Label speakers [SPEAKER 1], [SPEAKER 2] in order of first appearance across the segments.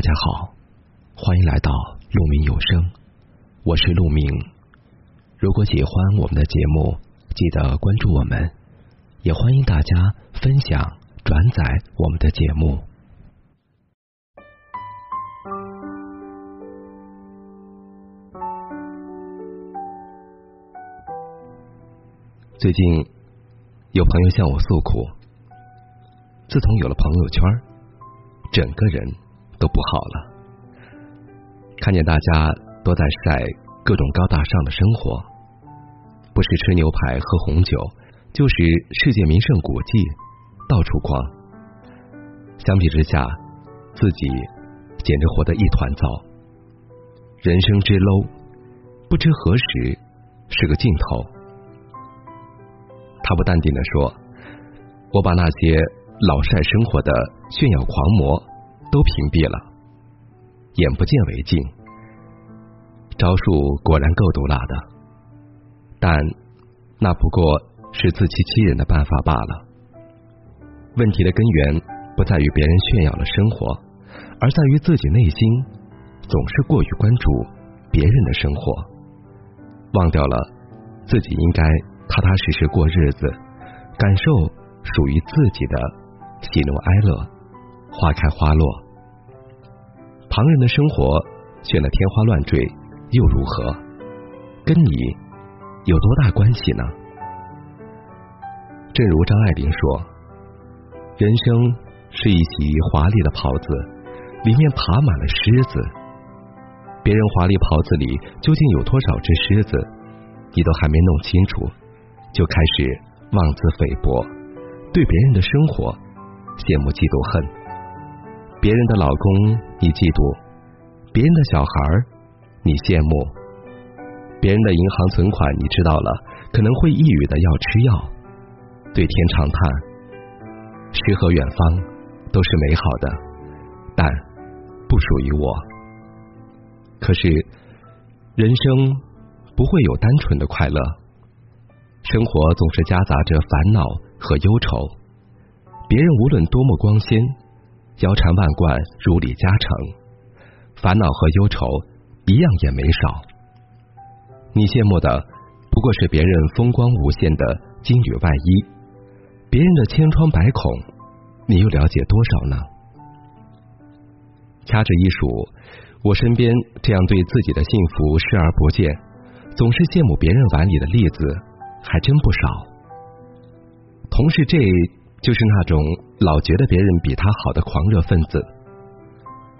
[SPEAKER 1] 大家好，欢迎来到鹿鸣有声，我是鹿鸣。如果喜欢我们的节目，记得关注我们，也欢迎大家分享转载我们的节目。最近有朋友向我诉苦，自从有了朋友圈，整个人都不好了。看见大家都在晒各种高大上的生活，不是吃牛排喝红酒，就是世界名胜古迹到处逛。相比之下，自己简直活得一团糟。人生之 low，不知何时是个尽头。他不淡定的说：“我把那些老晒生活的炫耀狂魔都屏蔽了，眼不见为净。招数果然够毒辣的，但那不过是自欺欺人的办法罢了。问题的根源不在于别人炫耀了生活，而在于自己内心总是过于关注别人的生活，忘掉了自己应该。”踏踏实实过日子，感受属于自己的喜怒哀乐，花开花落。旁人的生活炫得天花乱坠又如何？跟你有多大关系呢？正如张爱玲说：“人生是一袭华丽的袍子，里面爬满了虱子。别人华丽袍子里究竟有多少只虱子，你都还没弄清楚。”就开始妄自菲薄，对别人的生活羡慕嫉妒恨，别人的老公你嫉妒，别人的小孩你羡慕，别人的银行存款你知道了可能会抑郁的要吃药，对天长叹，诗和远方都是美好的，但不属于我。可是人生不会有单纯的快乐。生活总是夹杂着烦恼和忧愁，别人无论多么光鲜，腰缠万贯，如李嘉诚，烦恼和忧愁一样也没少。你羡慕的不过是别人风光无限的金缕外衣，别人的千疮百孔，你又了解多少呢？掐指一数，我身边这样对自己的幸福视而不见，总是羡慕别人碗里的栗子。还真不少，同事这就是那种老觉得别人比他好的狂热分子。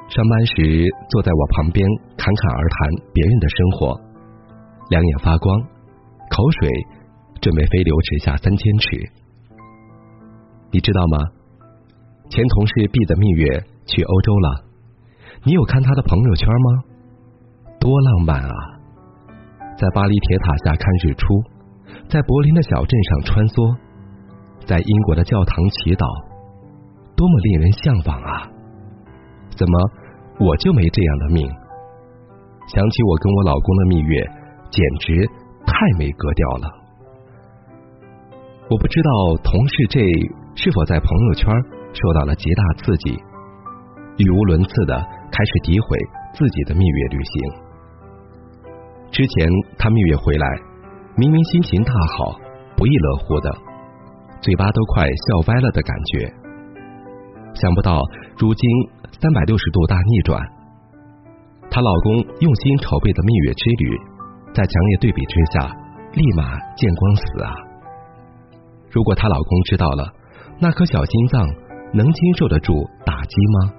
[SPEAKER 1] 上班时坐在我旁边侃侃而谈别人的生活，两眼发光，口水准备飞流直下三千尺。你知道吗？前同事 B 的蜜月去欧洲了，你有看他的朋友圈吗？多浪漫啊！在巴黎铁塔下看日出。在柏林的小镇上穿梭，在英国的教堂祈祷，多么令人向往啊！怎么我就没这样的命？想起我跟我老公的蜜月，简直太没格调了。我不知道同事这是否在朋友圈受到了极大刺激，语无伦次的开始诋毁自己的蜜月旅行。之前他蜜月回来。明明心情大好，不亦乐乎的，嘴巴都快笑歪了的感觉。想不到如今三百六十度大逆转，她老公用心筹备的蜜月之旅，在强烈对比之下，立马见光死啊！如果她老公知道了，那颗小心脏能经受得住打击吗？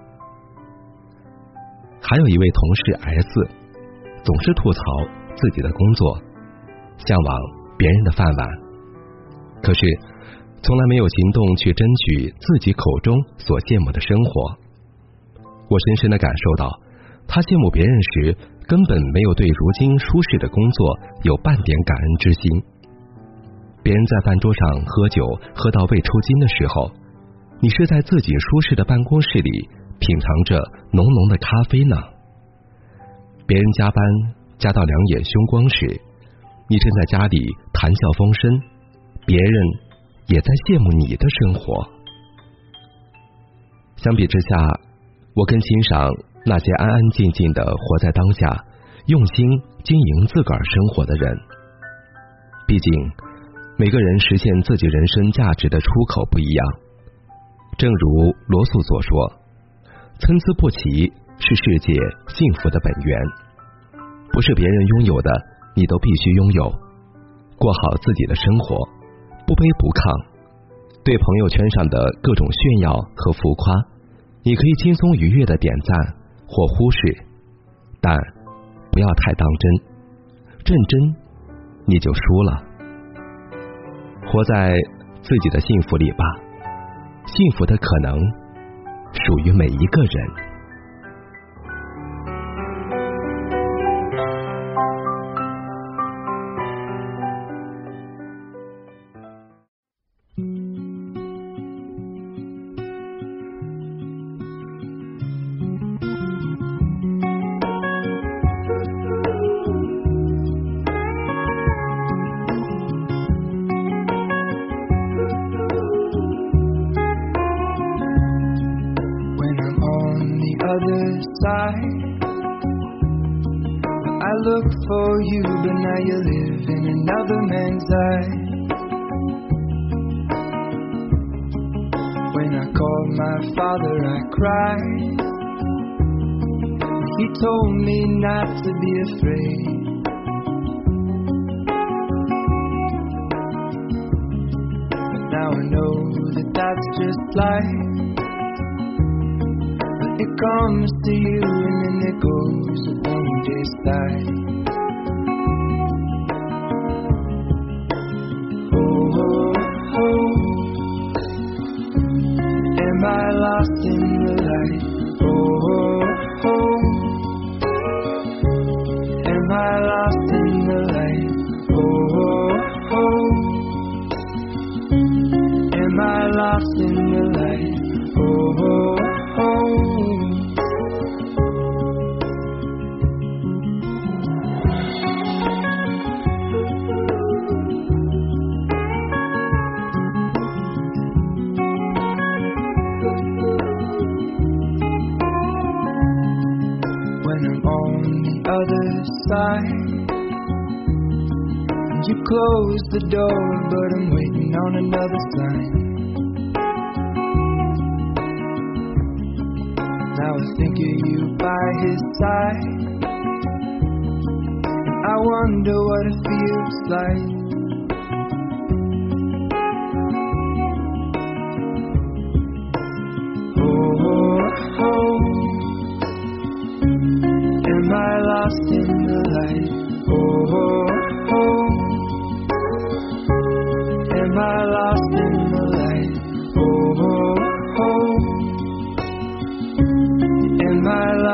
[SPEAKER 1] 还有一位同事 S，总是吐槽自己的工作。向往别人的饭碗，可是从来没有行动去争取自己口中所羡慕的生活。我深深的感受到，他羡慕别人时，根本没有对如今舒适的工作有半点感恩之心。别人在饭桌上喝酒喝到胃抽筋的时候，你是在自己舒适的办公室里品尝着浓浓的咖啡呢。别人加班加到两眼凶光时。你正在家里谈笑风生，别人也在羡慕你的生活。相比之下，我更欣赏那些安安静静的活在当下，用心经营自个儿生活的人。毕竟，每个人实现自己人生价值的出口不一样。正如罗素所说：“参差不齐是世界幸福的本源。”不是别人拥有的，你都必须拥有。过好自己的生活，不卑不亢。对朋友圈上的各种炫耀和浮夸，你可以轻松愉悦的点赞或忽视，但不要太当真。认真，你就输了。活在自己的幸福里吧，幸福的可能属于每一个人。
[SPEAKER 2] I look for you, but now you live in another man's eye. When I called my father, I cried. He told me not to be afraid. Now I know that that's just life. But it comes to you and then it goes Oh, oh. Am I lost in the light? Oh, oh. Am I lost in the light? Oh, oh. Am I lost in the light? Side. You close the door, but I'm waiting on another sign. Now I think of you by his side. I wonder what it feels like.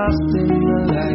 [SPEAKER 2] Lost in the light?